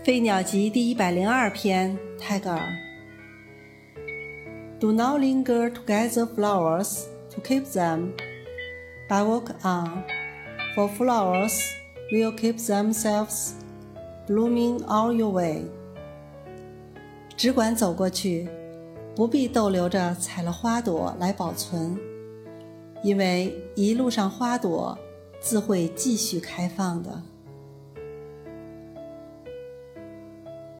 《飞鸟集》第一百零二篇，泰戈尔。Do not linger to gather flowers, to keep them, but walk on, for flowers will keep themselves blooming all your way. 只管走过去，不必逗留着采了花朵来保存，因为一路上花朵自会继续开放的。